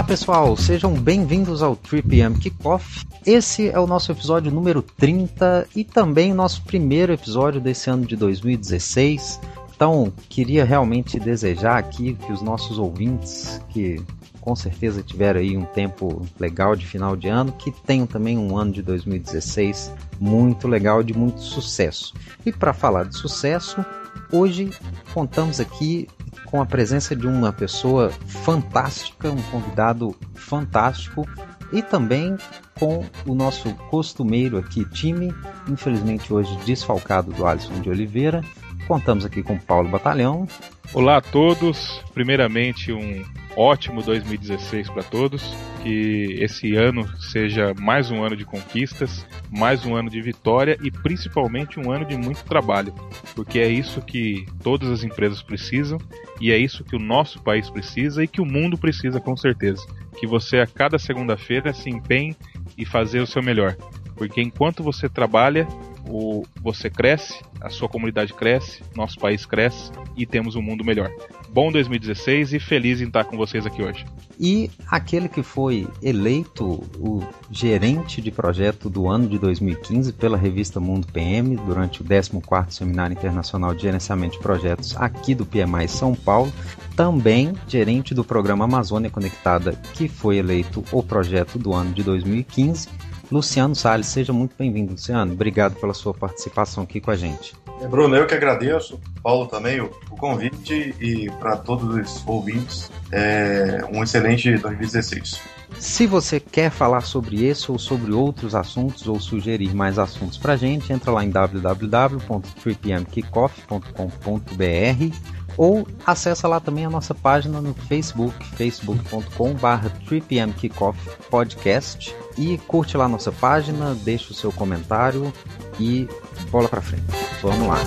Olá pessoal, sejam bem-vindos ao 3PM Kickoff. Esse é o nosso episódio número 30 e também o nosso primeiro episódio desse ano de 2016. Então, queria realmente desejar aqui que os nossos ouvintes, que com certeza tiveram aí um tempo legal de final de ano, que tenham também um ano de 2016 muito legal, de muito sucesso. E para falar de sucesso, hoje contamos aqui com a presença de uma pessoa fantástica, um convidado fantástico e também com o nosso costumeiro aqui time, infelizmente hoje desfalcado do Alisson de Oliveira. Contamos aqui com Paulo Batalhão. Olá a todos. Primeiramente um ótimo 2016 para todos. Que esse ano seja mais um ano de conquistas, mais um ano de vitória e principalmente um ano de muito trabalho, porque é isso que todas as empresas precisam e é isso que o nosso país precisa e que o mundo precisa com certeza. Que você a cada segunda-feira se empenhe e fazer o seu melhor, porque enquanto você trabalha, o, você cresce, a sua comunidade cresce, nosso país cresce e temos um mundo melhor. Bom 2016 e feliz em estar com vocês aqui hoje. E aquele que foi eleito o gerente de projeto do ano de 2015 pela revista Mundo PM durante o 14º Seminário Internacional de Gerenciamento de Projetos aqui do PMI São Paulo, também gerente do programa Amazônia Conectada, que foi eleito o projeto do ano de 2015 Luciano Salles. Seja muito bem-vindo, Luciano. Obrigado pela sua participação aqui com a gente. É, Bruno, eu que agradeço, Paulo também, o, o convite e para todos os ouvintes, é, um excelente 2016. Se você quer falar sobre esse ou sobre outros assuntos ou sugerir mais assuntos para a gente, entra lá em www.3pmkickoff.com.br ou acessa lá também a nossa página no Facebook, facebook.com.br 3pmkickoffpodcast e curte lá nossa página, deixa o seu comentário e bola para frente. Vamos lá.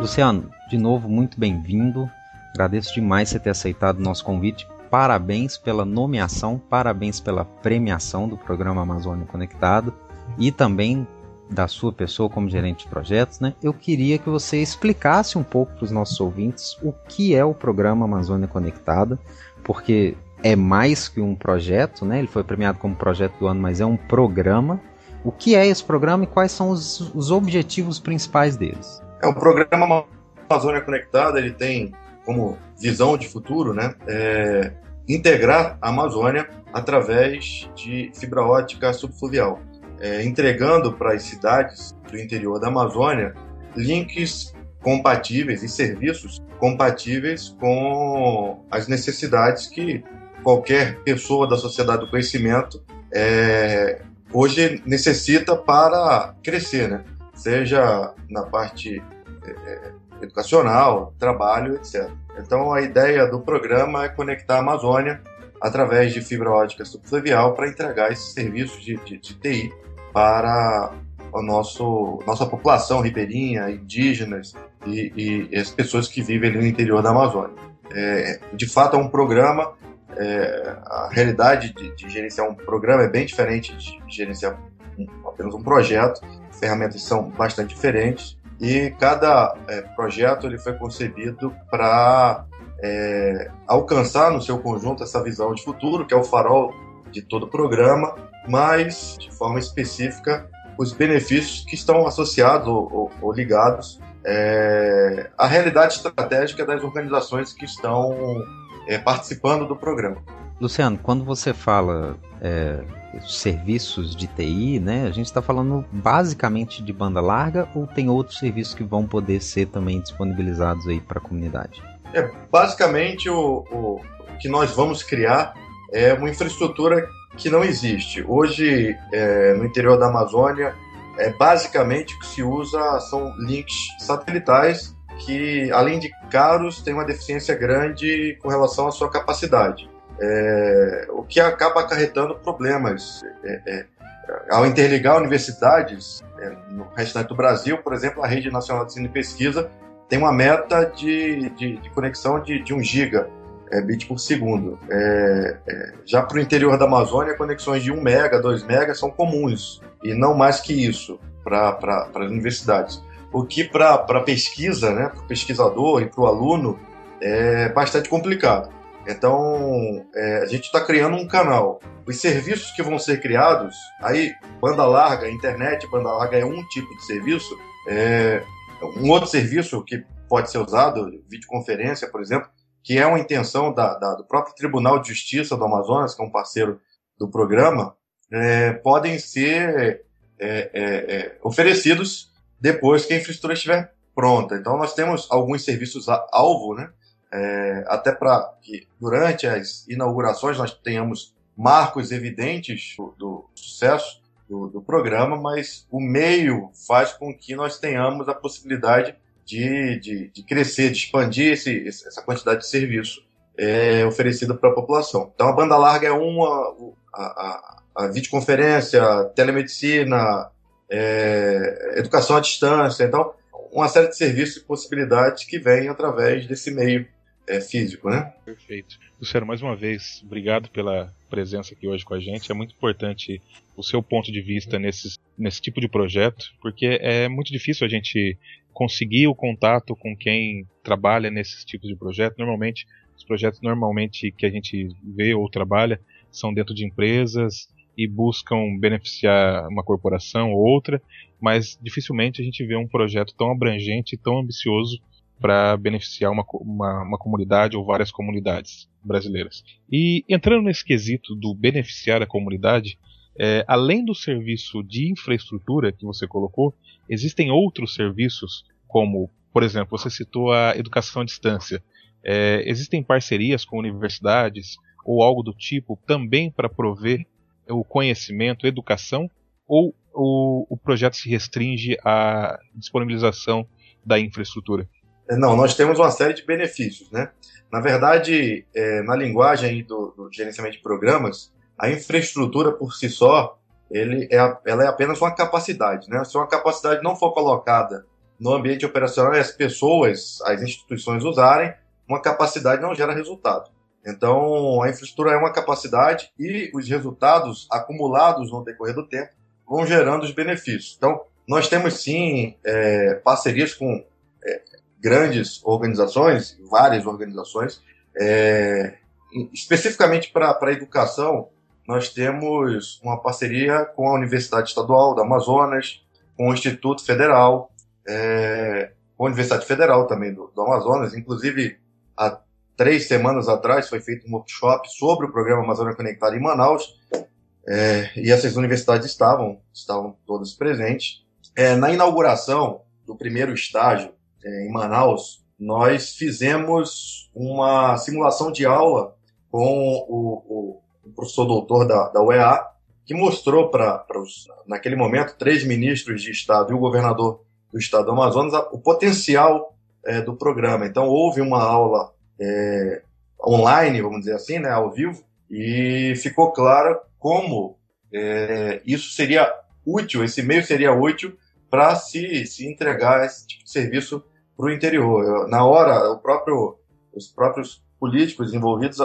Luciano, de novo, muito bem-vindo. Agradeço demais você ter aceitado o nosso convite. Parabéns pela nomeação, parabéns pela premiação do programa Amazônia Conectado e também da sua pessoa como gerente de projetos, né? Eu queria que você explicasse um pouco para os nossos ouvintes o que é o programa Amazônia Conectada, porque é mais que um projeto, né? Ele foi premiado como projeto do ano, mas é um programa. O que é esse programa e quais são os, os objetivos principais deles? É o programa Amazônia Conectada, ele tem como visão de futuro, né, é integrar a Amazônia através de fibra ótica subfluvial, é, entregando para as cidades do interior da Amazônia links compatíveis e serviços compatíveis com as necessidades que qualquer pessoa da sociedade do conhecimento é, hoje necessita para crescer, né? seja na parte é, educacional, trabalho, etc. Então, a ideia do programa é conectar a Amazônia através de fibra ótica subfluvial para entregar esses serviços de, de, de TI para a nossa população ribeirinha, indígenas e, e, as pessoas que vivem no interior da Amazônia. É, de fato, é um programa. É, a realidade de, de, gerenciar um programa é bem diferente de gerenciar um, apenas um projeto. As ferramentas são bastante diferentes e cada é, projeto ele foi concebido para é, alcançar no seu conjunto essa visão de futuro, que é o farol de todo o programa, mas de forma específica os benefícios que estão associados ou, ou, ou ligados é, à realidade estratégica das organizações que estão é, participando do programa. Luciano, quando você fala é, serviços de TI, né? A gente está falando basicamente de banda larga ou tem outros serviços que vão poder ser também disponibilizados aí para a comunidade? É, basicamente o, o que nós vamos criar é uma infraestrutura que não existe. Hoje, é, no interior da Amazônia, é, basicamente o que se usa são links satelitais que, além de caros, têm uma deficiência grande com relação à sua capacidade é, o que acaba acarretando problemas. É, é, ao interligar universidades, é, no restante do Brasil, por exemplo, a Rede Nacional de Ensino e Pesquisa tem uma meta de, de, de conexão de, de 1 giga é, bit por segundo. É, é, já para o interior da Amazônia, conexões de 1 mega, 2 mega são comuns, e não mais que isso para as universidades. O que para pesquisa, né, para o pesquisador e para o aluno, é bastante complicado. Então, é, a gente está criando um canal. Os serviços que vão ser criados, aí, banda larga, internet, banda larga é um tipo de serviço. É, um outro serviço que pode ser usado, videoconferência, por exemplo, que é uma intenção da, da, do próprio Tribunal de Justiça do Amazonas, que é um parceiro do programa, é, podem ser é, é, é oferecidos depois que a infraestrutura estiver pronta. Então, nós temos alguns serviços alvo, né? É, até para que durante as inaugurações nós tenhamos marcos evidentes do, do sucesso do, do, programa, mas o meio faz com que nós tenhamos a possibilidade de, de, de crescer, de expandir esse, essa quantidade de serviço é, oferecida para a população. Então, a banda larga é uma, a, a, a videoconferência, a telemedicina, é, educação à distância, então, uma série de serviços e possibilidades que vêm através desse meio é, físico, né? Perfeito. Luciano, mais uma vez, obrigado pela presença aqui hoje com a gente. É muito importante o seu ponto de vista nesse, nesse tipo de projeto, porque é muito difícil a gente conseguir o contato com quem trabalha nesses tipos de projeto. Normalmente, os projetos normalmente que a gente vê ou trabalha são dentro de empresas e buscam beneficiar uma corporação ou outra, mas dificilmente a gente vê um projeto tão abrangente e tão ambicioso para beneficiar uma, uma, uma, comunidade ou várias comunidades brasileiras. E entrando nesse quesito do beneficiar a comunidade, é, além do serviço de infraestrutura que você colocou, existem outros serviços, como, por exemplo, você citou a educação à distância. É, existem parcerias com universidades ou algo do tipo também para prover o conhecimento, educação, ou o, o projeto se restringe à disponibilização da infraestrutura? Não, nós temos uma série de benefícios, né? Na verdade, é, na linguagem do, do, gerenciamento de programas, a infraestrutura por si só, ele é, ela é apenas uma capacidade, né? Se uma capacidade não for colocada no ambiente operacional e as pessoas, as instituições usarem, uma capacidade não gera resultado. Então, a infraestrutura é uma capacidade e os resultados acumulados no decorrer do tempo vão gerando os benefícios. Então, nós temos sim é, parcerias com é, grandes organizações, várias organizações. É, especificamente para a educação, nós temos uma parceria com a Universidade Estadual do Amazonas, com o Instituto Federal, é, com a Universidade Federal também do, do, Amazonas. Inclusive, há três semanas atrás foi feito um workshop sobre o programa Amazônia Conectada em Manaus, é, e essas universidades estavam, estavam todas presentes. É, na inauguração do primeiro estágio em Manaus, nós fizemos uma simulação de aula com o, o, professor doutor da, da UEA, que mostrou para, naquele momento, três ministros de Estado e o governador do Estado do Amazonas o potencial é, do programa. Então, houve uma aula é, online, vamos dizer assim, né, ao vivo, e ficou claro como é, isso seria útil, esse meio seria útil para se, se entregar esse tipo de serviço para o interior. Na hora, próprio, os próprios políticos envolvidos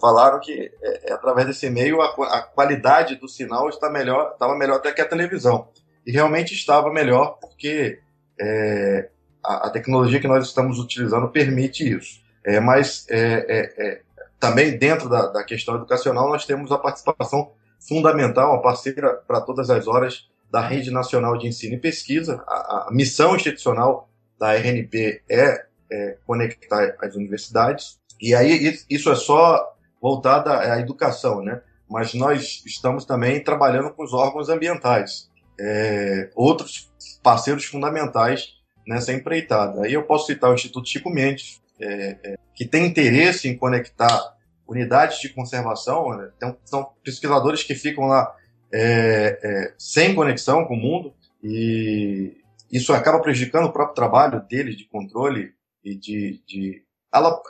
falaram que é, através desse meio a, a, qualidade do sinal está melhor, estava melhor até que a televisão. E realmente estava melhor porque é, a, a, tecnologia que nós estamos utilizando permite isso. É, mas é, é, é, também dentro da, da, questão educacional nós temos a participação fundamental, a parceira para todas as horas da Rede Nacional de Ensino e Pesquisa, a, a missão institucional da RNP é, é conectar as universidades. E aí isso é só voltado à educação, né? Mas nós estamos também trabalhando com os órgãos ambientais, é, outros parceiros fundamentais nessa empreitada. Aí eu posso citar o Instituto Chico Mendes, é, é, que tem interesse em conectar unidades de conservação. Né? Então, são pesquisadores que ficam lá é, é, sem conexão com o mundo e isso acaba prejudicando o próprio trabalho deles de controle e de, de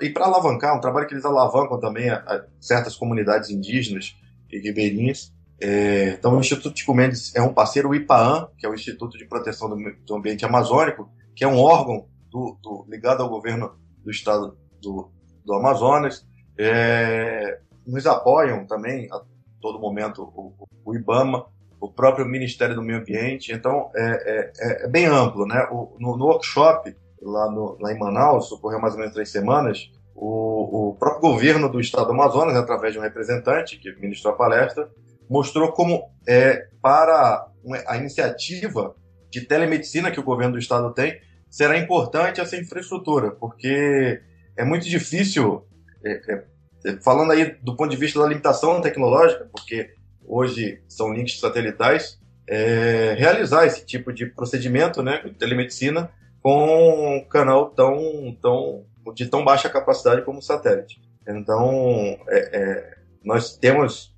e para alavancar, um trabalho que eles alavancam também a, a certas comunidades indígenas e ribeirinhas. É, então, o Instituto Tico Mendes é um parceiro, o IPAAM, que é o Instituto de Proteção do, do Ambiente Amazônico, que é um órgão do, do, ligado ao governo do estado do, do Amazonas. É, nos apoiam também a todo momento o, o, IBAMA, o próprio Ministério do Meio Ambiente. Então, é, é, é bem amplo. Né? O, no, no, workshop, lá, no, lá em Manaus, ocorreu mais ou menos três semanas, o, o próprio governo do estado do Amazonas, através de um representante que ministrou a palestra, mostrou como é, para a iniciativa de telemedicina que o governo do estado tem, será importante essa infraestrutura, porque é muito difícil, é, é, é, falando aí do ponto de vista da limitação tecnológica, porque hoje são links satelitais, é, realizar esse tipo de procedimento né, de telemedicina com um canal tão, tão, de tão baixa capacidade como o satélite. Então, é, é, nós temos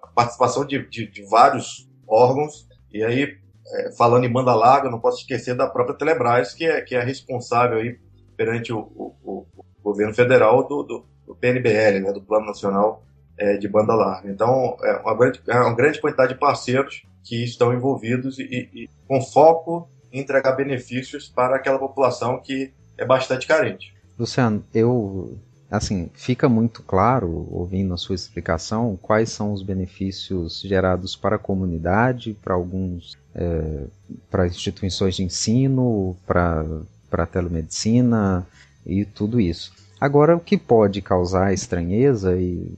a participação de, de, de vários órgãos, e aí é, falando em banda larga, não posso esquecer da própria Telebrás, que é, que é responsável aí perante o, o, o governo federal do, do, do PNBL, né, do Plano Nacional é, de Banda Larga. Então, é uma, grande, é uma grande quantidade de parceiros que estão envolvidos e, e, com foco em entregar benefícios para aquela população que é bastante carente. Luciano, eu assim, fica muito claro, ouvindo a sua explicação, quais são os benefícios gerados para a comunidade, para alguns, é, para instituições de ensino, para, para a telemedicina e tudo isso. Agora, o que pode causar estranheza e,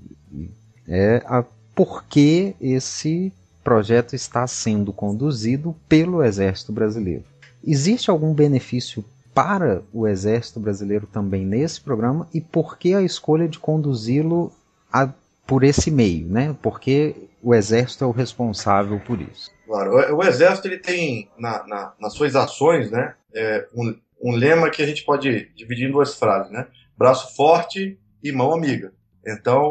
é a por que esse projeto está sendo conduzido pelo Exército Brasileiro. Existe algum benefício para o Exército Brasileiro também nesse programa e por que a escolha de conduzi-lo por esse meio, né? Porque o Exército é o responsável por isso. Claro, o, Exército ele tem na, na, nas suas ações, né, é, um, um lema que a gente pode dividir em duas frases, né? Braço forte e mão amiga. Então,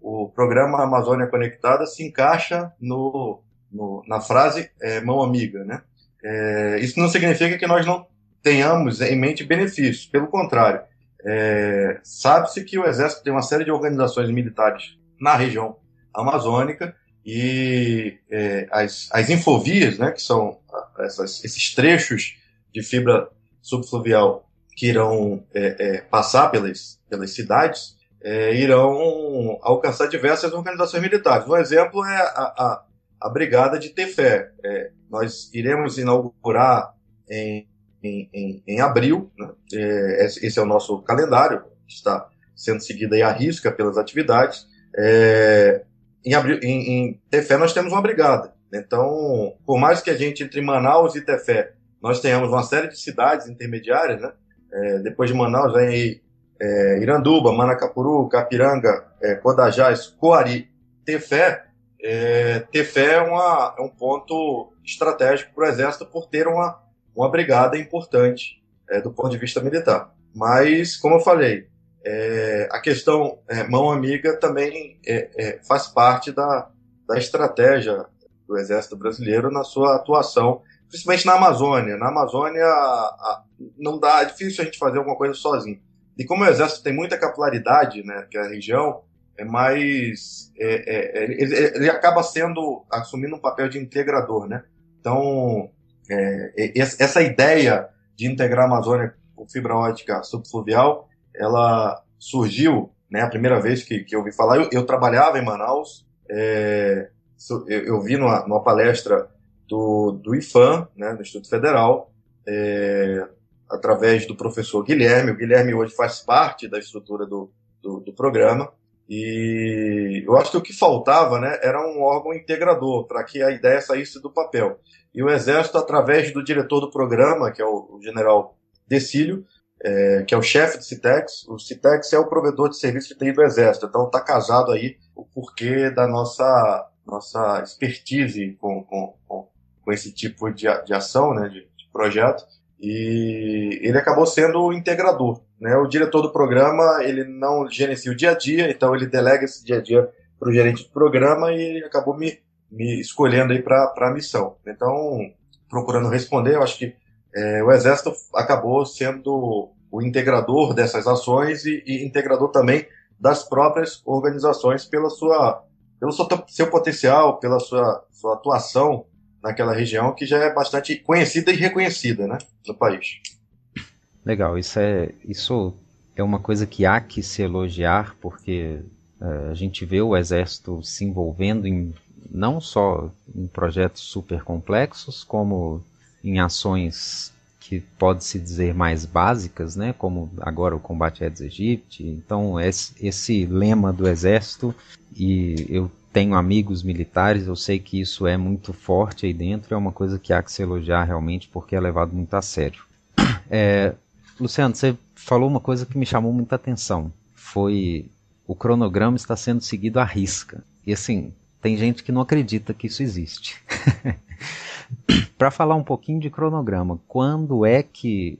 o programa Amazônia Conectada se encaixa no, no na frase é, mão amiga, né? É, isso não significa que nós não tenhamos em mente benefícios. Pelo contrário, é, sabe-se que o Exército tem uma série de organizações militares na região amazônica e é, as, as infovias, né, que são essas, esses trechos de fibra subfluvial que irão é, é passar pelas, pelas cidades, é, irão alcançar diversas organizações militares. Um exemplo é a, a, a Brigada de Tefé. É, nós iremos inaugurar em em, em, em abril. Né? É, esse é o nosso calendário, está sendo seguido aí à risca pelas atividades. É, em, abril, em, em Tefé nós temos uma brigada. Então, por mais que a gente, entre Manaus e Tefé, nós tenhamos uma série de cidades intermediárias, né? É, depois de Manaus vem aí é, Iranduba, Manacapuru, Capiranga, é, Codajás, Coari, Tefé. É, Tefé é, uma, é um ponto estratégico para o Exército por ter uma, uma brigada importante é, do ponto de vista militar. Mas, como eu falei, é, a questão é, mão amiga também é, é, faz parte da, da estratégia do Exército Brasileiro na sua atuação, principalmente na Amazônia. Na Amazônia a, a, não dá, é difícil a gente fazer alguma coisa sozinho. E como o Exército tem muita capilaridade, né, que é a região, é mais é, ele, ele, acaba sendo assumindo um papel de integrador, né? Então é, essa ideia de integrar a Amazônia com fibra ótica subfluvial, ela surgiu, né, a primeira vez que, que eu ouvi falar, eu, eu trabalhava em Manaus, é, eu, eu, vi numa, numa, palestra do, do IFAM, né, do Instituto Federal, é, através do professor Guilherme. O Guilherme hoje faz parte da estrutura do, do, do programa. E eu acho que o que faltava né, era um órgão integrador para que a ideia saísse do papel. E o Exército, através do diretor do programa, que é o, general Decílio, é, que é o chefe do CITEX, o CITEX é o provedor de serviço de TI do Exército, então está casado aí o porquê da nossa, nossa expertise com, com, com, com esse tipo de, de ação, né, de, de projeto, e ele acabou sendo o integrador. Né? O diretor do programa ele não gerencia o dia a dia, então ele delega esse dia a dia para o gerente do programa e ele acabou me me escolhendo aí para a missão. Então, procurando responder, eu acho que é, o Exército acabou sendo o integrador dessas ações e, e, integrador também das próprias organizações pela sua, pelo seu, seu potencial, pela sua, sua atuação naquela região que já é bastante conhecida e reconhecida né, no país. Legal, isso é, isso é uma coisa que há que se elogiar, porque uh, a gente vê o Exército se envolvendo em não só em projetos super complexos, como em ações que pode se dizer mais básicas, né, como agora o combate a Aedes aegypti. Então esse, esse lema do Exército e eu tenho amigos militares, eu sei que isso é muito forte aí dentro, é uma coisa que há que se elogiar realmente porque é levado muito a sério. É, Luciano, você falou uma coisa que me chamou muita atenção. Foi o cronograma está sendo seguido à risca. E assim, tem gente que não acredita que isso existe. Para falar um pouquinho de cronograma, quando é que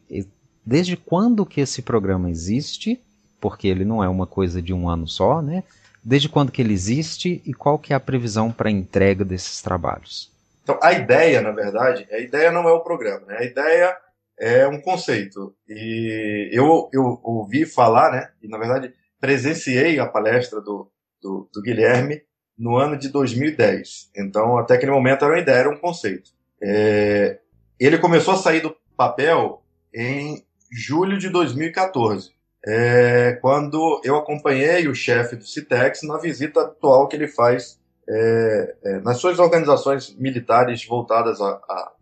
desde quando que esse programa existe? Porque ele não é uma coisa de um ano só, né? Desde quando que ele existe e qual que é a previsão para a entrega desses trabalhos? Então, a ideia, na verdade, a ideia não é o programa, né? a ideia é um conceito. E eu, eu ouvi falar, né, e na verdade presenciei a palestra do, do, do Guilherme no ano de 2010. Então, até aquele momento era uma ideia, era um conceito. É, ele começou a sair do papel em julho de 2014 é, quando eu acompanhei o chefe do Citex na visita atual que ele faz é, é, nas suas organizações militares voltadas à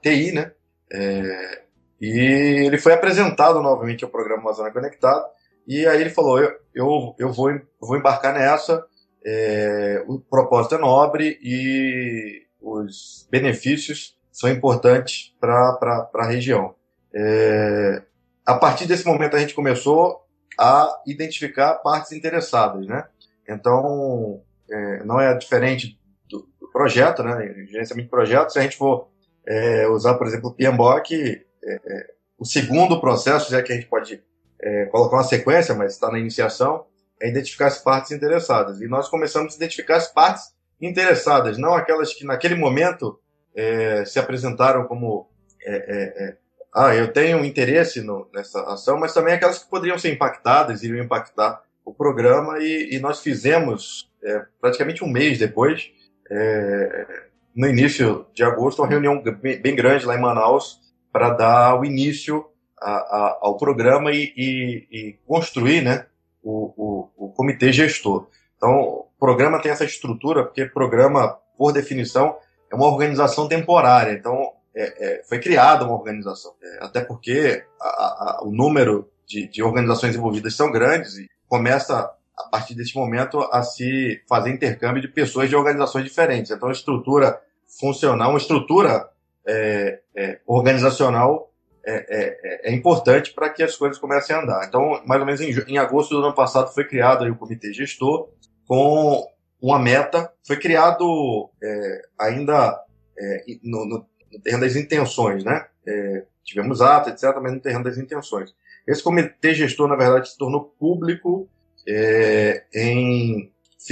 TI, né? É, e ele foi apresentado novamente ao programa Amazônia Conectado, e aí ele falou: Eu, eu, eu vou, vou embarcar nessa, é, o propósito é nobre e os benefícios são importantes para a região. É, a partir desse momento a gente começou a identificar partes interessadas, né? Então, é, não é diferente do, do, projeto, né? Gerenciamento de projetos, se a gente for é, usar, por exemplo, o PMBOK, é, é, o segundo processo, já que a gente pode é, colocar uma sequência, mas está na iniciação, é identificar as partes interessadas. E nós começamos a identificar as partes interessadas, não aquelas que naquele momento é, se apresentaram como ah, eu tenho interesse no, nessa ação, mas também aquelas que poderiam ser impactadas, iriam impactar o programa, e, e nós fizemos, é, praticamente um mês depois, é, no início de agosto, uma reunião bem grande lá em Manaus para dar o início a, a, ao programa e, e, e construir né, o, o, o, comitê gestor. Então, o programa tem essa estrutura, porque programa, por definição, é uma organização temporária. Então, é, é, foi criada uma organização. É, até porque a, a, o número de, de, organizações envolvidas são grandes e começa, a partir desse momento, a se fazer intercâmbio de pessoas de organizações diferentes. Então, a estrutura funcional, uma estrutura é, é, organizacional é, é, importante para que as coisas comecem a andar. Então, mais ou menos em, em agosto do ano passado foi criado o comitê gestor com uma meta. Foi criado ainda no, no no terreno das intenções, né? É, tivemos ato, etc., mas no terreno das intenções. Esse comitê gestor, na verdade, se tornou público é, em,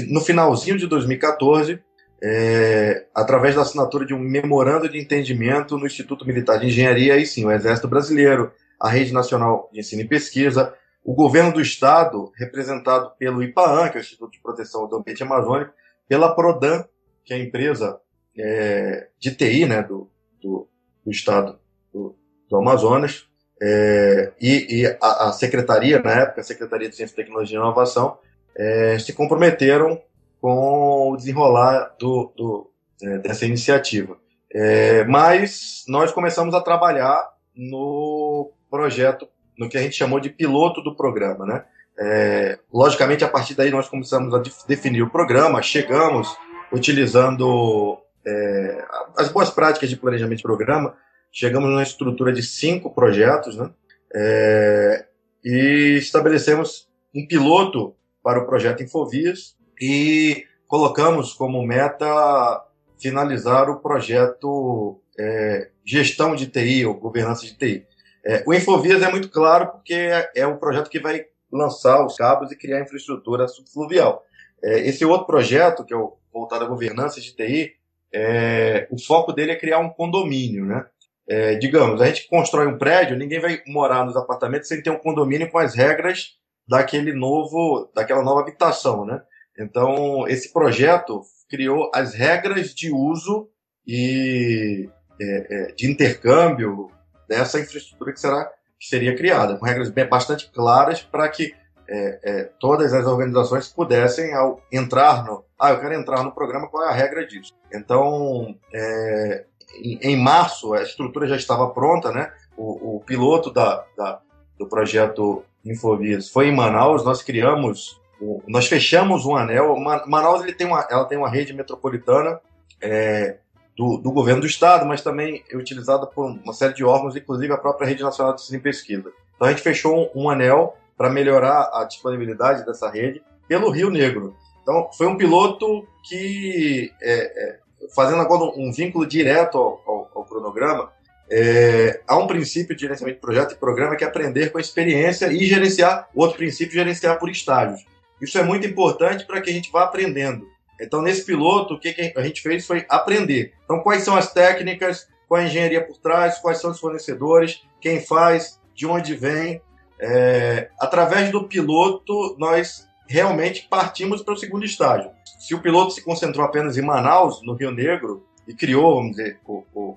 no finalzinho de 2014, é, através da assinatura de um memorando de entendimento no Instituto Militar de Engenharia, aí sim, o Exército Brasileiro, a Rede Nacional de Ensino e Pesquisa, o governo do Estado, representado pelo IPAAN, que é o Instituto de Proteção do Ambiente Amazônico, pela PRODAN, que é a empresa é, de TI né, do, do, do estado do, do Amazonas, é, e, e a, a, secretaria, na época, a Secretaria de Ciência, Tecnologia e Inovação, é, se comprometeram com o desenrolar do, do é, dessa iniciativa. É, mas nós começamos a trabalhar no projeto, no que a gente chamou de piloto do programa. Né? É, logicamente, a partir daí nós começamos a definir o programa, chegamos utilizando é, as boas práticas de planejamento de programa, chegamos numa estrutura de cinco projetos, né? É, e estabelecemos um piloto para o projeto Infovias e colocamos como meta finalizar o projeto é, Gestão de TI ou Governança de TI. É, o Infovias é muito claro porque é, é o projeto que vai lançar os cabos e criar infraestrutura subfluvial. É, esse outro projeto, que é o voltado à governança de TI, é, o foco dele é criar um condomínio, né? É, digamos, a gente constrói um prédio, ninguém vai morar nos apartamentos sem ter um condomínio com as regras daquele novo, daquela nova habitação, né? Então, esse projeto criou as regras de uso e é, é, de intercâmbio dessa infraestrutura que, será, que seria criada, com regras bastante claras para que é, é, todas as organizações pudessem, ao entrar no. Ah, eu quero entrar no programa, qual é a regra disso? Então, é, em, em, março, a estrutura já estava pronta, né? O, o piloto da, da, do projeto Infovias foi em Manaus, nós criamos, nós fechamos um anel. Manaus ele tem uma, ela tem uma rede metropolitana é, do, do, governo do estado, mas também é utilizada por uma série de órgãos, inclusive a própria Rede Nacional de Ensino e Pesquisa. Então a gente fechou um, um anel para melhorar a disponibilidade dessa rede pelo Rio Negro. Então, foi um piloto que, é, é, fazendo agora um, vínculo direto ao, ao, ao cronograma, é, há um princípio de gerenciamento de projeto e programa que é aprender com a experiência e gerenciar, outro princípio, gerenciar por estágios. Isso é muito importante para que a gente vá aprendendo. Então, nesse piloto, o que a gente fez foi aprender. Então, quais são as técnicas, qual a engenharia por trás, quais são os fornecedores, quem faz, de onde vem, é, através do piloto, nós realmente partimos para o segundo estágio. Se o piloto se concentrou apenas em Manaus, no Rio Negro, e criou, vamos dizer, o, o,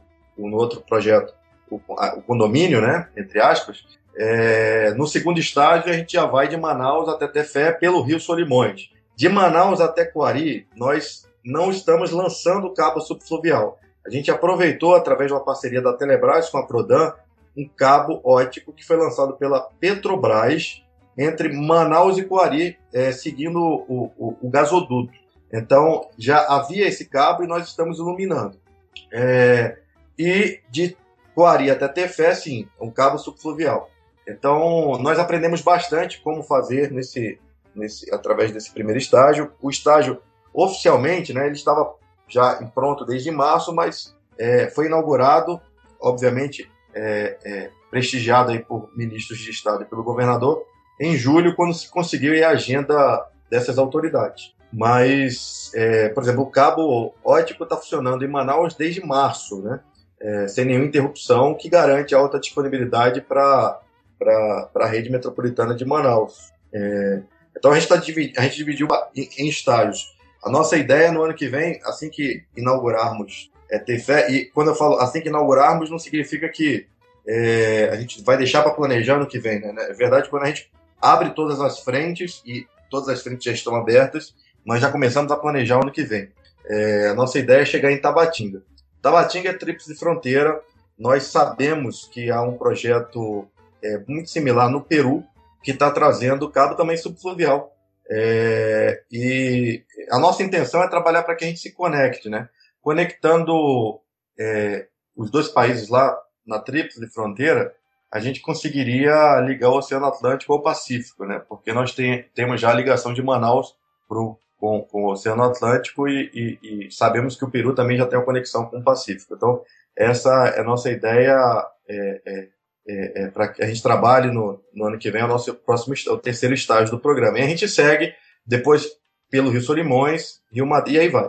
outro projeto, o, o, condomínio, né, entre aspas, é, no segundo estágio a gente já vai de Manaus até Tefé pelo Rio Solimões. De Manaus até Coari, nós não estamos lançando cabo subfluvial. A gente aproveitou, através de uma parceria da Telebrás com a Prodan, um cabo ótico que foi lançado pela Petrobras entre Manaus e Coari, é, seguindo o, o, o, gasoduto. Então, já havia esse cabo e nós estamos iluminando. É, e de Coari até Tefé, sim, um cabo subfluvial. Então, nós aprendemos bastante como fazer nesse, nesse, através desse primeiro estágio. O estágio, oficialmente, né, ele estava já pronto desde março, mas é, foi inaugurado, obviamente, é, é, prestigiado aí por ministros de Estado e pelo governador, em julho, quando se conseguiu a agenda dessas autoridades. Mas, é, por exemplo, o cabo ótico está funcionando em Manaus desde março, né? É, sem nenhuma interrupção, que garante alta disponibilidade para a rede metropolitana de Manaus. É, então a gente, tá, a gente dividiu em, em estágios. A nossa ideia no ano que vem, assim que inaugurarmos é ter fé. E quando eu falo assim que inaugurarmos, não significa que é, a gente vai deixar para planejar no que vem. Né? É verdade, quando a gente abre todas as frentes, e todas as frentes já estão abertas, nós já começamos a planejar o ano que vem. É, a nossa ideia é chegar em Tabatinga. Tabatinga é tríplice fronteira. Nós sabemos que há um projeto é, muito similar no Peru, que está trazendo cabo também subfluvial. É, e a nossa intenção é trabalhar para que a gente se conecte, né? Conectando é, os dois países lá na tríplice fronteira, a gente conseguiria ligar o Oceano Atlântico ao Pacífico, né? Porque nós tem, temos já a ligação de Manaus pro, com, com o Oceano Atlântico e, e, e, sabemos que o Peru também já tem uma conexão com o Pacífico. Então, essa é a nossa ideia é, é, é, é para que a gente trabalhe no, no, ano que vem, é o nosso próximo, o terceiro estágio do programa. E a gente segue depois pelo Rio Solimões, Rio Madrid, e aí vai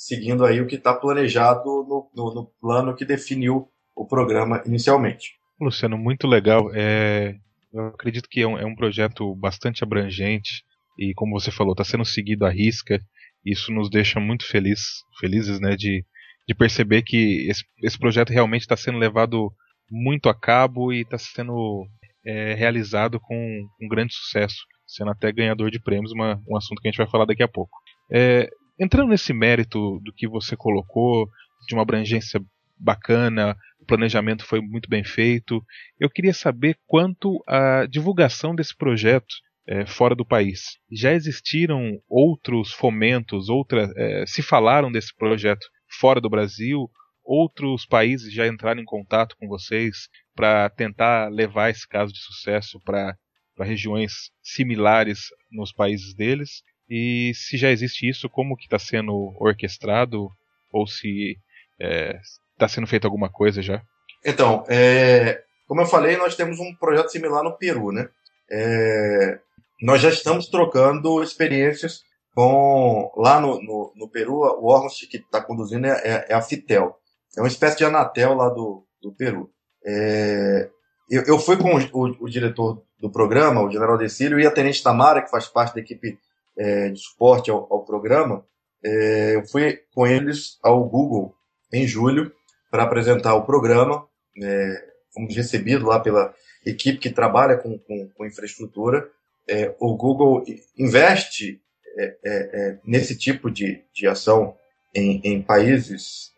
seguindo aí o que está planejado no, no, no, plano que definiu o programa inicialmente. Luciano, muito legal. É, eu acredito que é um, é um projeto bastante abrangente e, como você falou, está sendo seguido à risca. Isso nos deixa muito feliz, felizes né, de, de perceber que esse, esse projeto realmente está sendo levado muito a cabo e está sendo é, realizado com um grande sucesso, sendo até ganhador de prêmios, uma, um assunto que a gente vai falar daqui a pouco. É, entrando nesse mérito do que você colocou, de uma abrangência bacana, o planejamento foi muito bem feito, eu queria saber quanto à divulgação desse projeto é, fora do país. Já existiram outros fomentos, outra, é, se falaram desse projeto fora do Brasil? Outros países já entraram em contato com vocês para tentar levar esse caso de sucesso para regiões similares nos países deles? E se já existe isso, como que está sendo orquestrado? Ou se está é, tá sendo feita alguma coisa já? Então, é, como eu falei, nós temos um projeto similar no Peru, né? É, nós já estamos trocando experiências com lá no, no, no Peru, o órgão que está conduzindo é, é, é, a Fitel. É uma espécie de Anatel lá do, do Peru. É, eu, eu fui com o, o, o, diretor do programa, o general Decílio, e a tenente Tamara, que faz parte da equipe é, de suporte ao, ao programa, é, eu fui com eles ao Google em julho para apresentar o programa. É, fomos recebidos lá pela equipe que trabalha com, com, com infraestrutura. É, o Google investe é, é, é, nesse tipo de, de ação em, em países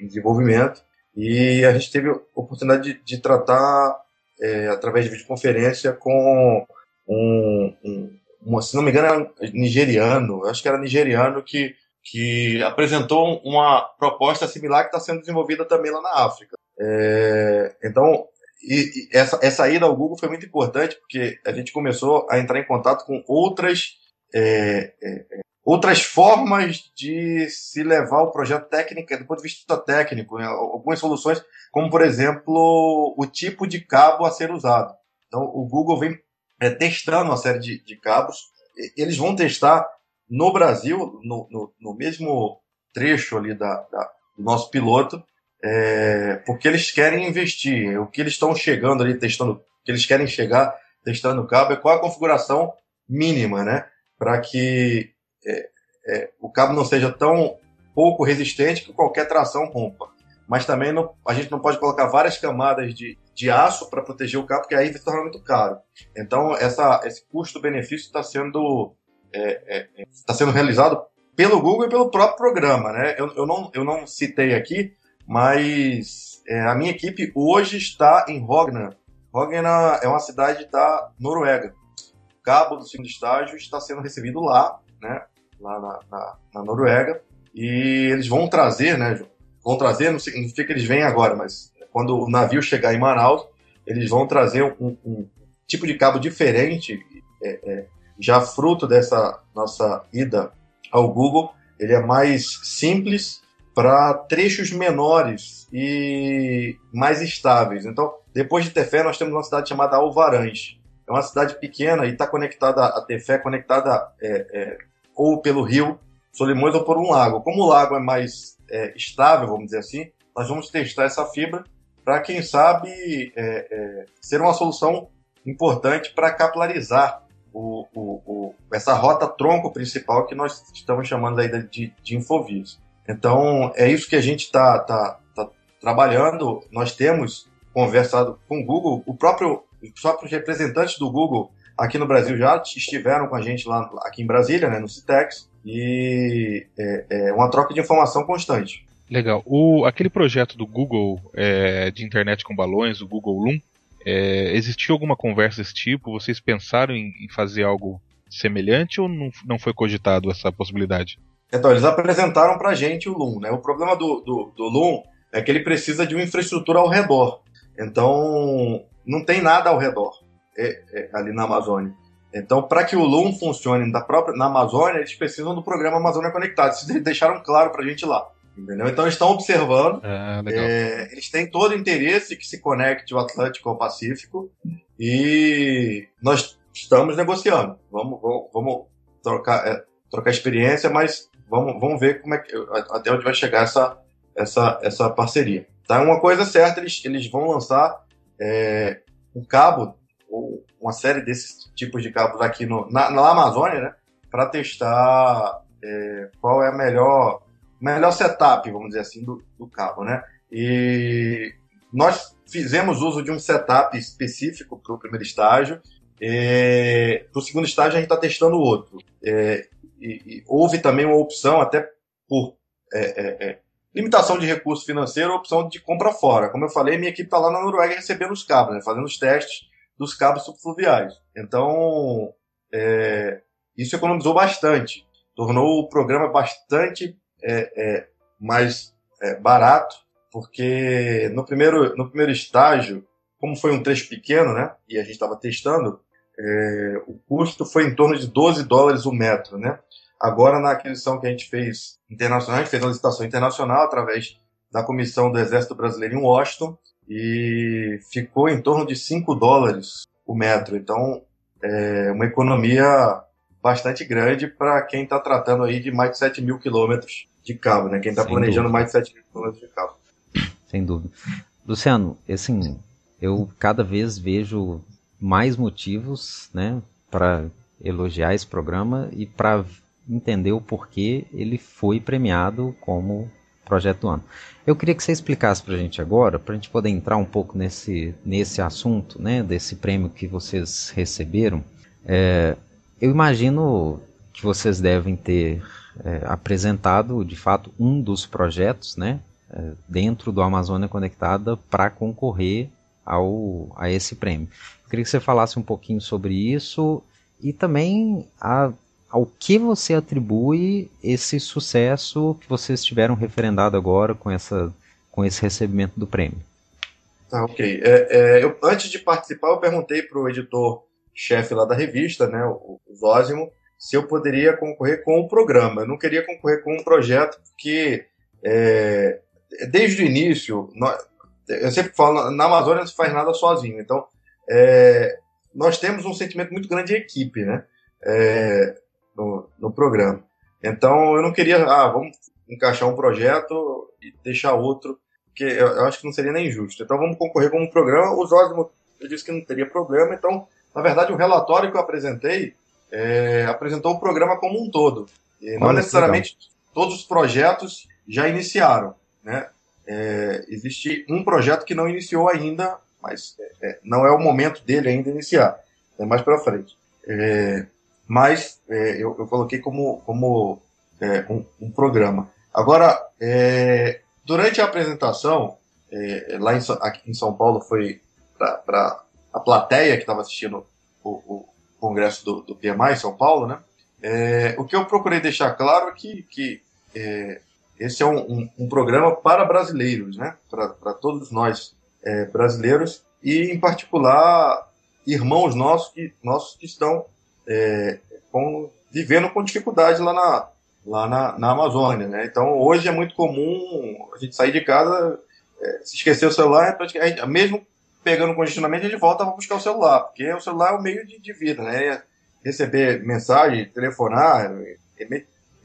em desenvolvimento e a gente teve a oportunidade de, de tratar através de videoconferência com um, um uma, se não me engano, era nigeriano, acho que era nigeriano que, que apresentou uma proposta similar que está sendo desenvolvida também lá na África. É, então, e, e essa, essa ida ao Google foi muito importante porque a gente começou a entrar em contato com outras é, é, outras formas de se levar o projeto técnico, do ponto de vista técnico, né? algumas soluções, como por exemplo o tipo de cabo a ser usado. Então o Google vem é, testando uma série de, de, cabos. Eles vão testar no Brasil, no, no, no mesmo trecho ali da, da do nosso piloto, é, porque eles querem investir. O que eles estão chegando ali testando, o que eles querem chegar testando o cabo é qual a configuração mínima, né? Para que é, é, o cabo não seja tão pouco resistente que qualquer tração rompa. Mas também não, a gente não pode colocar várias camadas de, de aço para proteger o cabo, porque aí vai se tornar muito caro. Então, essa, esse custo-benefício está sendo, é, é, é, tá sendo realizado pelo Google e pelo próprio programa. Né? Eu, eu, não, eu não citei aqui, mas é, a minha equipe hoje está em Rognan. Rognan é uma cidade da Noruega. O cabo do segundo estágio está sendo recebido lá, né? lá na, na, na Noruega, e eles vão trazer, né? Vão trazer, não significa que eles vêm agora, mas quando o navio chegar em Manaus, eles vão trazer um, um tipo de cabo diferente, é, é, já fruto dessa nossa ida ao Google. Ele é mais simples para trechos menores e mais estáveis. Então, depois de Tefé, nós temos uma cidade chamada Alvarães. É uma cidade pequena e está conectada a Tefé, conectada é, é, ou pelo rio Solimões ou por um lago. Como o lago é mais é, estável, vamos dizer assim, nós vamos testar essa fibra para, quem sabe, é, é, ser uma solução importante para capilarizar o, o, o, essa rota tronco principal que nós estamos chamando aí de, de infovias. Então, é isso que a gente está tá, tá trabalhando. Nós temos conversado com o Google, o próprio, os próprios representantes do Google aqui no Brasil já estiveram com a gente lá aqui em Brasília, né, no Citex, e é, é uma troca de informação constante. Legal. O, aquele projeto do Google é, de internet com balões, o Google Loom, é, existiu alguma conversa desse tipo? Vocês pensaram em, em fazer algo semelhante ou não, não foi cogitado essa possibilidade? Então, eles apresentaram para a gente o Loom. Né? O problema do, do, do Loom é que ele precisa de uma infraestrutura ao redor. Então, não tem nada ao redor é, é, ali na Amazônia. Então, para que o Loom funcione da própria, na Amazônia, eles precisam do programa Amazônia Conectado. Isso deixaram claro para a gente lá. Entendeu? Então eles estão observando. Ah, é, eles têm todo o interesse que se conecte o Atlântico ao Pacífico e nós estamos negociando. Vamos, vamos, vamos trocar, é, trocar experiência, mas vamos, vamos ver como é que, até onde vai chegar essa, essa, essa parceria. Tá? Uma coisa certa, eles, eles vão lançar é, um cabo, ou uma série desses tipos de cabos aqui no, na, na Amazônia, né? Para testar é, qual é a melhor melhor setup, vamos dizer assim, do, do cabo, né? E nós fizemos uso de um setup específico para o primeiro estágio. Para o segundo estágio, a gente está testando outro. É, e, e houve também uma opção, até por é, é, é, limitação de recurso financeiro, a opção de compra fora. Como eu falei, minha equipe está lá na Noruega recebendo os cabos, né, fazendo os testes dos cabos subfluviais. Então, é, isso economizou bastante, tornou o programa bastante é, é mais é, barato, porque no primeiro, no primeiro estágio, como foi um trecho pequeno, né, e a gente estava testando, é, o custo foi em torno de 12 dólares o metro, né? Agora, na aquisição que a gente fez internacional, a gente fez uma licitação internacional através da comissão do Exército Brasileiro em Washington e ficou em torno de 5 dólares o metro. Então, é uma economia bastante grande para quem está tratando aí de mais de 7 mil quilômetros de cabo, né? Quem está planejando dúvida. mais de 7 mil quilômetros de cabo. Sem dúvida. Luciano, assim, eu cada vez vejo mais motivos, né, para elogiar esse programa e para entender o porquê ele foi premiado como projeto do ano. Eu queria que você explicasse para a gente agora, para a gente poder entrar um pouco nesse, nesse assunto, né, desse prêmio que vocês receberam. É, eu imagino que vocês devem ter é, apresentado, de fato, um dos projetos, né, é, dentro do Amazônia Conectada para concorrer ao, a esse prêmio. Eu queria que você falasse um pouquinho sobre isso e também a, ao que você atribui esse sucesso que vocês tiveram referendado agora com, essa, com esse recebimento do prêmio. Tá, ok. É, é, eu, antes de participar, eu perguntei para o editor-chefe lá da revista, né, o, o Zósimo, se eu poderia concorrer com o programa. Eu não queria concorrer com um projeto porque, é, desde o início, nós, eu sempre falo, na Amazônia não se faz nada sozinho. Então, é, nós temos um sentimento muito grande de equipe, né? É, no, no, programa. Então, eu não queria, ah, vamos encaixar um projeto e deixar outro, porque eu, eu acho que não seria nem justo. Então, vamos concorrer com um programa. O Zósimo disse que não teria problema. Então, na verdade, o relatório que eu apresentei é, apresentou o programa como um todo. E não necessariamente todos os projetos já iniciaram, né? É, existe um projeto que não iniciou ainda, mas é, é não é o momento dele ainda iniciar, é mais para frente. É, mas é, eu, eu, coloquei como, como um, um, programa. Agora, durante a apresentação, lá em, aqui em São Paulo, foi para a plateia que estava assistindo o, o congresso do, do PMI em São Paulo, né? o que eu procurei deixar claro é que, que esse é um, um, um programa para brasileiros, né? para todos nós é, brasileiros e, em particular, irmãos nossos que, nossos que estão é, com, vivendo com dificuldade lá na, lá na, na, Amazônia. Né? Então, hoje é muito comum a gente sair de casa, é, se esquecer o celular, é mesmo pegando congestionamento, gente volta para buscar o celular, porque o celular é o meio de, de vida, né? Receber mensagem, telefonar,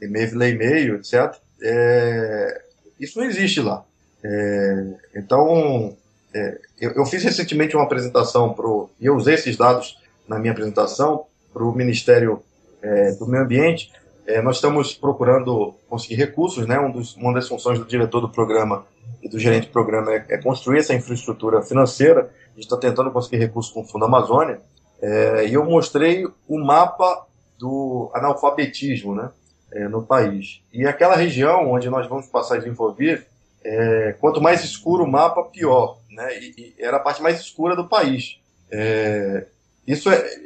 e-mail, e-mail, etc é, isso não existe lá. É, então, é, eu, eu, fiz recentemente uma apresentação pro, e eu usei esses dados na minha apresentação para o Ministério é, do Meio Ambiente. É, nós estamos procurando conseguir recursos, né? Um dos, uma das funções do diretor do programa e do gerente do programa é, é construir essa infraestrutura financeira. A gente está tentando conseguir recursos com o Fundo Amazônia. É, e eu mostrei o mapa do analfabetismo, né? é, no país. E aquela região onde nós vamos passar a desenvolver, é, quanto mais escuro o mapa, pior. Né? E, e era a parte mais escura do país. É, isso, é,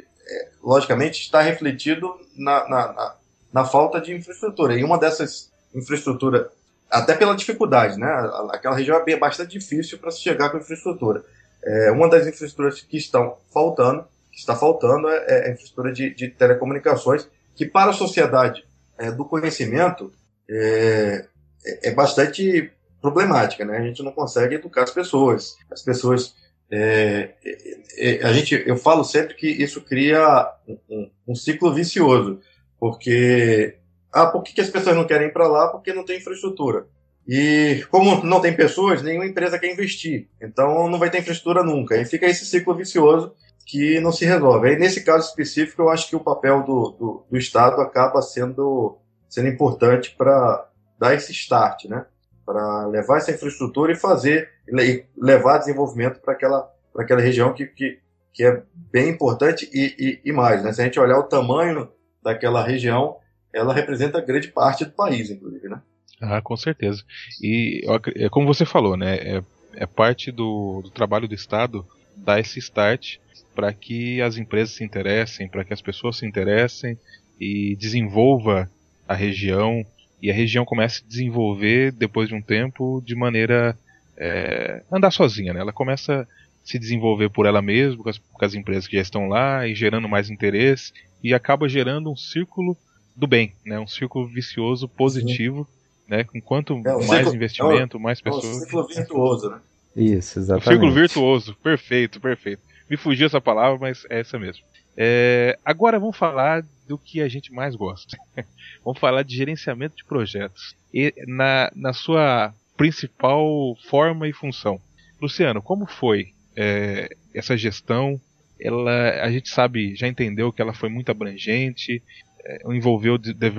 logicamente, está refletido na, na, na, na, falta de infraestrutura. E uma dessas infraestruturas, até pela dificuldade, né? aquela região é bastante difícil para se chegar com infraestrutura. É, uma das infraestruturas que estão faltando, que está faltando, é, é a infraestrutura de, de telecomunicações, que para a sociedade é, do conhecimento é, é, é, bastante problemática, né? A gente não consegue educar as pessoas. As pessoas, é, é, é, a gente, eu falo sempre que isso cria um, um ciclo vicioso, porque ah, por que, as pessoas não querem ir para lá? Porque não tem infraestrutura. E como não tem pessoas, nenhuma empresa quer investir. Então não vai ter infraestrutura nunca. E fica esse ciclo vicioso que não se resolve. Aí, nesse caso específico, eu acho que o papel do, do, do Estado acaba sendo, sendo importante para dar esse start, né? para levar essa infraestrutura e fazer, e levar desenvolvimento para aquela, aquela região que, que, que é bem importante e, e, e mais. Né? Se a gente olhar o tamanho daquela região, ela representa grande parte do país, inclusive. Né? Ah, com certeza. E é como você falou, né? É, é parte do, do trabalho do Estado dar esse start para que as empresas se interessem, para que as pessoas se interessem e desenvolva a região e a região comece a desenvolver depois de um tempo de maneira é, andar sozinha, né? Ela começa se desenvolver por ela mesma, com as, com as empresas que já estão lá e gerando mais interesse e acaba gerando um círculo do bem, né? Um círculo vicioso positivo, Sim. né? Com quanto é, mais círculo, investimento, é, mais pessoas. É um círculo virtuoso, né? Isso, exatamente. Um círculo virtuoso, perfeito, perfeito. Me fugiu essa palavra, mas é essa mesmo. É, agora vamos falar do que a gente mais gosta. vamos falar de gerenciamento de projetos. E na, na sua principal forma e função. Luciano, como foi é, essa gestão ela, a gente sabe, já entendeu que ela foi muito abrangente, é, envolveu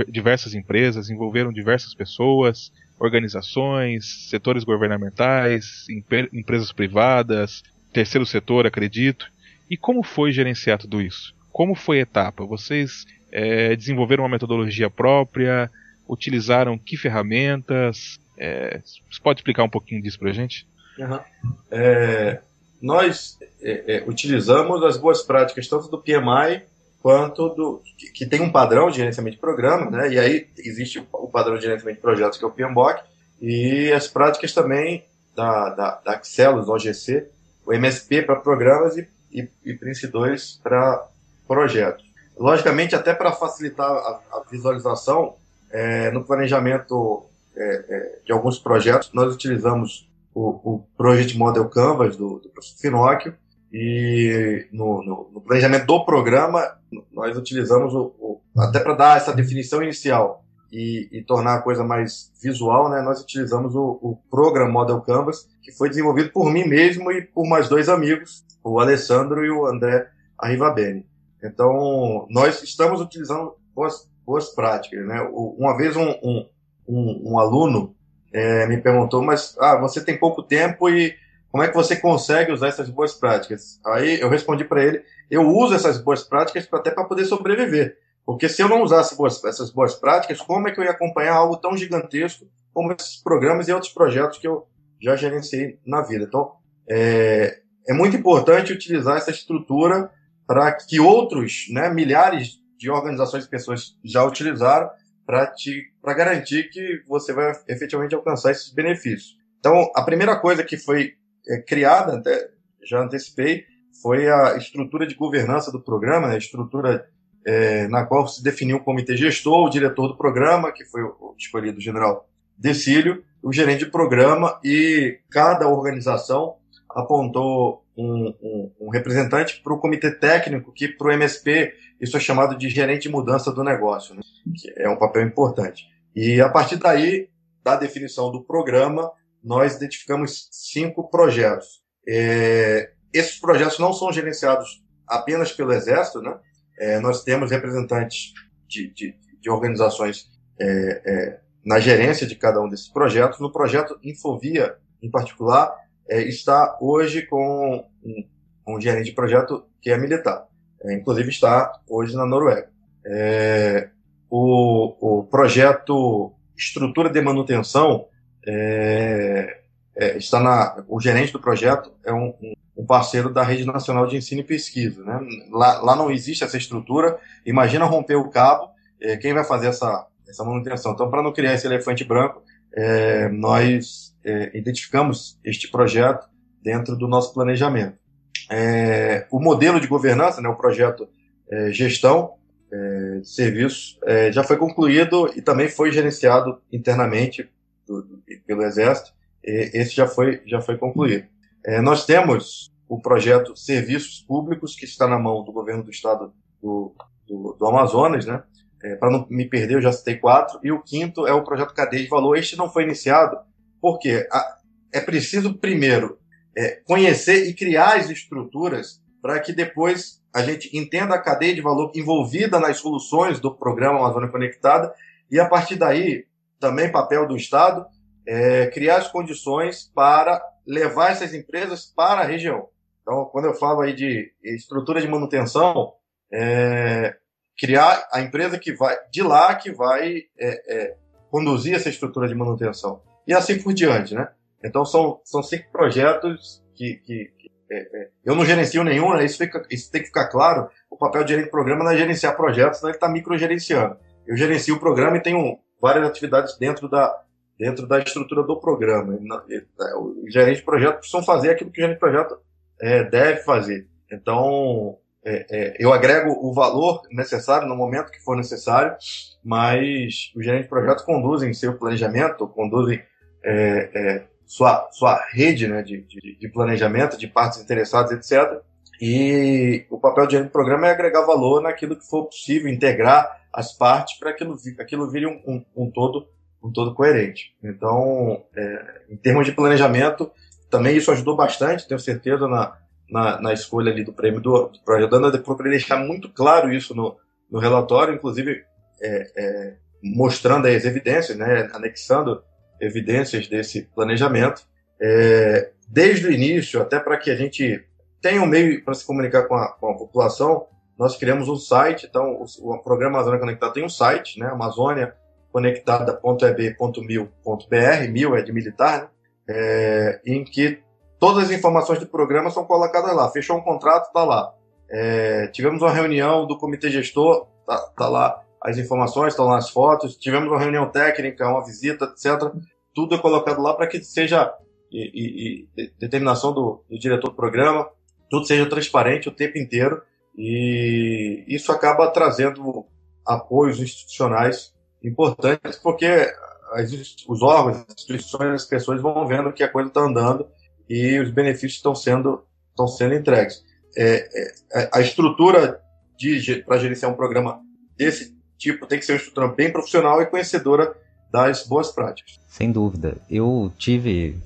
diversas empresas, envolveram diversas pessoas, organizações, setores governamentais, empresas privadas, terceiro setor, acredito. E como foi gerenciar tudo isso? Como foi a etapa? Vocês é, desenvolveram uma metodologia própria? Utilizaram que ferramentas? É, você pode explicar um pouquinho disso para a gente? Uhum. É, nós é, é, utilizamos as boas práticas tanto do PMI quanto do que, que, tem um padrão de gerenciamento de programa, né? E aí existe o padrão de gerenciamento de projetos que é o PMBOK e as práticas também da, da, da Axelos, OGC, o MSP para programas e, e, e Prince 2 para projetos. Logicamente, até para facilitar a, a visualização, é, no planejamento é, é, de alguns projetos, nós utilizamos o, o Project Model Canvas do, do professor Finóquio e no, no, no, planejamento do programa nós utilizamos o, o até para dar essa definição inicial e, e, tornar a coisa mais visual, né, nós utilizamos o, o Program Model Canvas, que foi desenvolvido por mim mesmo e por mais dois amigos, o Alessandro e o André Arrivabene. Então, nós estamos utilizando boas, boas práticas. Né? Uma vez um, um, um, um aluno é, me perguntou, mas ah, você tem pouco tempo e como é que você consegue usar essas boas práticas? Aí eu respondi para ele, eu uso essas boas práticas até para poder sobreviver. Porque se eu não usasse boas, essas boas práticas, como é que eu ia acompanhar algo tão gigantesco como esses programas e outros projetos que eu já gerenciei na vida? Então, é, é muito importante utilizar essa estrutura para que outros, né, milhares de organizações e pessoas já utilizaram para garantir que você vai efetivamente alcançar esses benefícios. Então, a primeira coisa que foi é, criada, até, já antecipei, foi a estrutura de governança do programa, né, a estrutura é, na qual se definiu o comitê gestor, o diretor do programa, que foi o escolhido o general Decílio, o gerente de programa e cada organização apontou um, um, um representante para o comitê técnico, que para o MSP isso é chamado de gerente de mudança do negócio, né? que é um papel importante. E a partir daí, da definição do programa, nós identificamos cinco projetos. É, esses projetos não são gerenciados apenas pelo Exército, né? É, nós temos representantes de, de, de organizações é, é, na gerência de cada um desses projetos. No projeto Infovia, em particular, é, está hoje com um, um, gerente de projeto que é militar. É, inclusive está hoje na Noruega. É, o, o, projeto Estrutura de Manutenção está na. O gerente do projeto é um, um parceiro da Rede Nacional de Ensino e Pesquisa. Né? Lá, lá não existe essa estrutura. Imagina romper o cabo, é, quem vai fazer essa, essa manutenção? Então, para não criar esse elefante branco, é, nós é, identificamos este projeto dentro do nosso planejamento. O modelo de governança, né, o projeto Gestão de Serviços, já foi concluído e também foi gerenciado internamente do, do, pelo Exército. esse já foi, já foi concluído. É, nós temos o projeto Serviços Públicos, que está na mão do governo do estado do, do, do Amazonas, né? É, Para não me perder, eu já citei quatro. E o quinto é o projeto Cadeia de Valor. Este não foi iniciado porque a, é preciso, primeiro, é, conhecer e criar as estruturas para que depois a gente entenda a cadeia de valor envolvida nas soluções do programa Amazônia Conectada e, a partir daí, também papel do Estado, é, criar as condições para levar essas empresas para a região. Então, quando eu falo aí de estrutura de manutenção, é, criar a empresa que vai de lá que vai é, é, conduzir essa estrutura de manutenção e assim por diante, né? Então são são cinco projetos que, que, que é, é, eu não gerencio nenhum, né? isso, fica, isso tem que ficar claro. O papel de gerente de programa não é gerenciar projetos, senão ele está microgerenciando. Eu gerencio o programa e tenho várias atividades dentro da, dentro da estrutura do programa. É, os gerentes de projeto precisam fazer aquilo que o gerente de projeto é, deve fazer. Então, é, é, eu agrego o valor necessário no momento que for necessário, mas os gerentes de projeto conduzem seu planejamento, conduzem é, é, sua, sua rede né, de, de, de, planejamento, de partes interessadas, etc. E o papel de de programa é agregar valor naquilo que for possível, integrar as partes para aquilo, aquilo vire um, um, um todo um todo coerente. Então, é, em termos de planejamento, também isso ajudou bastante, tenho certeza, na, na, na escolha ali do prêmio do, do projeto Dana, procurei deixar muito claro isso no, no relatório, inclusive é, é, mostrando as evidências, né, anexando evidências desse planejamento, é, desde o início, até para que a gente tenha um meio para se comunicar com a, com a, população, nós criamos um site, então o, o programa Amazônia Conectada tem um site, né, amazoniaconectada.eb.mil.br, mil é de militar, né, é, em que todas as informações do programa são colocadas lá. Fechou um contrato, está lá. É, tivemos uma reunião do comitê gestor, está tá lá as informações, estão lá as fotos. Tivemos uma reunião técnica, uma visita, etc. Tudo é colocado lá para que seja e, e, e determinação do, do, diretor do programa, tudo seja transparente o tempo inteiro e isso acaba trazendo apoios institucionais importantes porque as, os órgãos, as instituições, as pessoas vão vendo que a coisa está andando e os benefícios estão sendo, estão sendo entregues. É, é, a estrutura para gerenciar um programa desse tipo tem que ser uma estrutura bem profissional e conhecedora das boas práticas. Sem dúvida. Eu tive,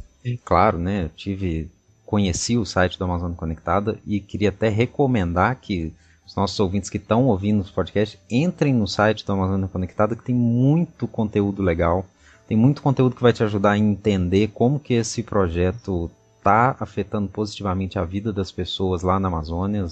claro, né, tive conheci o site do Amazônia Conectada e queria até recomendar que os nossos ouvintes que estão ouvindo os podcasts entrem no site do Amazônia Conectada que tem muito conteúdo legal, tem muito conteúdo que vai te ajudar a entender como que esse projeto está afetando positivamente a vida das pessoas lá na Amazônia,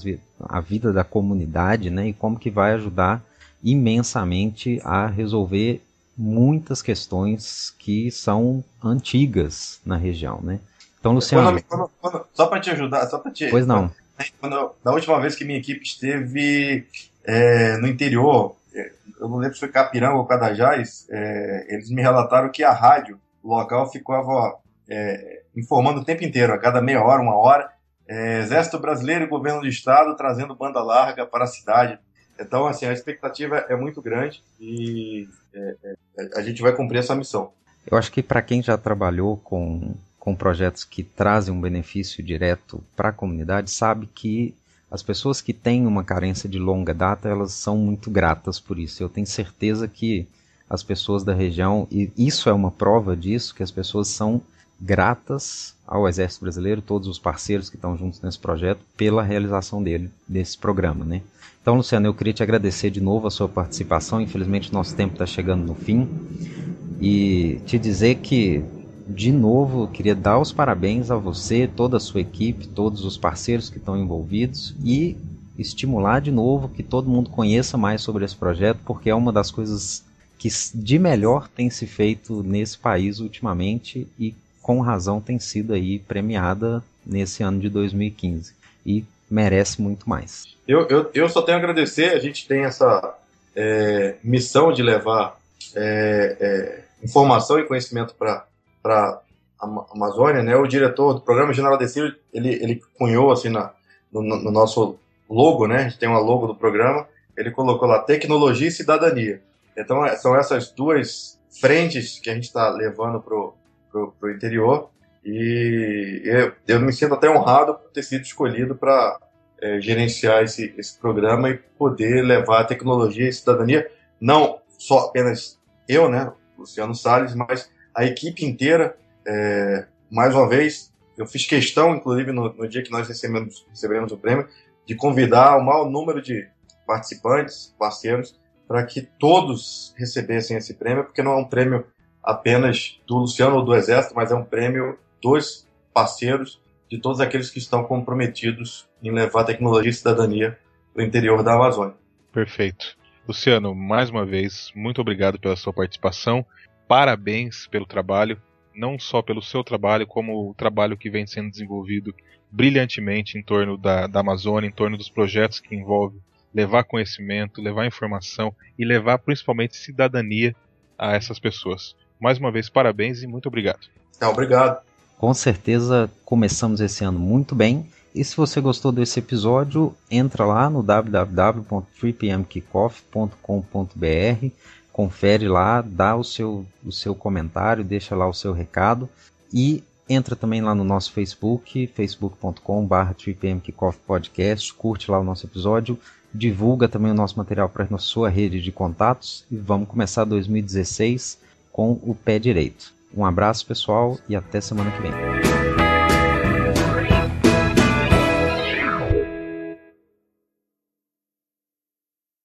a vida da comunidade, né, e como que vai ajudar imensamente a resolver muitas questões que são antigas na região, né? Então, Luciano. Quando, quando, só para te ajudar, só para te. Pois não. Quando, da última vez que minha equipe esteve é, no interior, é, eu não lembro se foi Capiranga ou Cadajás, é, eles me relataram que a rádio local ficava é, informando o tempo inteiro, a cada meia hora, uma hora, é, Exército Brasileiro e Governo do Estado trazendo banda larga para a cidade. Então, assim, a expectativa é muito grande e é, é, a gente vai cumprir essa missão. Eu acho que para quem já trabalhou com, com projetos que trazem um benefício direto para a comunidade, sabe que as pessoas que têm uma carência de longa data, elas são muito gratas por isso. Eu tenho certeza que as pessoas da região, e isso é uma prova disso, que as pessoas são gratas ao Exército Brasileiro, todos os parceiros que estão juntos nesse projeto, pela realização dele, desse programa, né? Então, Luciano, eu queria te agradecer de novo a sua participação. Infelizmente, nosso tempo está chegando no fim. E te dizer que, de novo, queria dar os parabéns a você, toda a sua equipe, todos os parceiros que estão envolvidos e estimular de novo que todo mundo conheça mais sobre esse projeto, porque é uma das coisas que de melhor tem se feito nesse país ultimamente e com razão tem sido aí premiada nesse ano de 2015 e merece muito mais. Eu, eu, eu só tenho a agradecer, a gente tem essa é, missão de levar é, é, informação e conhecimento para a Amazônia, né? O diretor do programa, General Decil, ele, ele cunhou assim na, no, no, nosso logo, né? A gente tem uma logo do programa, ele colocou lá tecnologia e cidadania. Então é, são essas duas frentes que a gente está levando para pro, pro interior. E eu, eu, me sinto até honrado por ter sido escolhido para é, gerenciar esse, esse programa e poder levar a tecnologia e cidadania, não só apenas eu, né, Luciano Salles, mas a equipe inteira. É, mais uma vez, eu fiz questão, inclusive no, no dia que nós recebemos, recebemos o prêmio, de convidar o maior número de participantes, parceiros, para que todos recebessem esse prêmio, porque não é um prêmio apenas do Luciano ou do Exército, mas é um prêmio dos parceiros, de todos aqueles que estão comprometidos em levar tecnologia e cidadania para o interior da Amazônia. Perfeito. Luciano, mais uma vez, muito obrigado pela sua participação. Parabéns pelo trabalho, não só pelo seu trabalho, como o trabalho que vem sendo desenvolvido brilhantemente em torno da, da Amazônia, em torno dos projetos que envolvem levar conhecimento, levar informação e levar principalmente cidadania a essas pessoas. Mais uma vez, parabéns e muito obrigado. É, obrigado. Com certeza começamos esse ano muito bem. E se você gostou desse episódio, entra lá no www.3pmkickoff.com.br, confere lá, dá o seu, o seu comentário, deixa lá o seu recado e entra também lá no nosso Facebook, facebook.com.br 3pmkickoff podcast, curte lá o nosso episódio, divulga também o nosso material para a sua rede de contatos e vamos começar 2016 com o pé direito. Um abraço, pessoal, e até semana que vem.